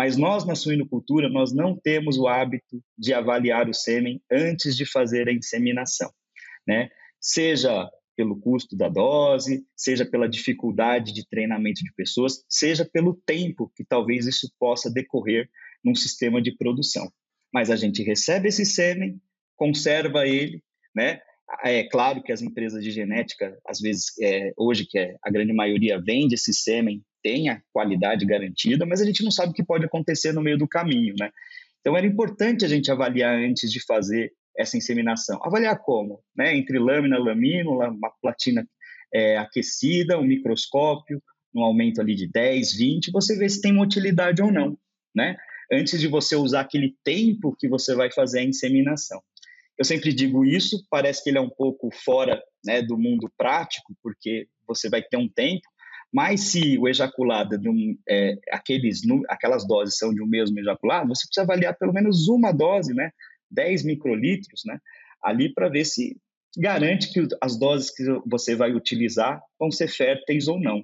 Mas nós, na suinocultura, nós não temos o hábito de avaliar o sêmen antes de fazer a inseminação, né? Seja pelo custo da dose, seja pela dificuldade de treinamento de pessoas, seja pelo tempo que talvez isso possa decorrer num sistema de produção. Mas a gente recebe esse sêmen, conserva ele, né? É claro que as empresas de genética, às vezes, é, hoje, que é, a grande maioria vende esse sêmen, tem a qualidade garantida, mas a gente não sabe o que pode acontecer no meio do caminho, né? Então, era importante a gente avaliar antes de fazer essa inseminação. Avaliar como? Né? Entre lâmina, lamínula, uma platina é, aquecida, um microscópio, um aumento ali de 10, 20, você vê se tem uma utilidade ou não, né? Antes de você usar aquele tempo que você vai fazer a inseminação. Eu sempre digo isso, parece que ele é um pouco fora né, do mundo prático, porque você vai ter um tempo, mas se o ejaculado de um, é, aqueles, aquelas doses são de um mesmo ejaculado, você precisa avaliar pelo menos uma dose, né? 10 microlitros, né? Ali para ver se garante que as doses que você vai utilizar vão ser férteis ou não,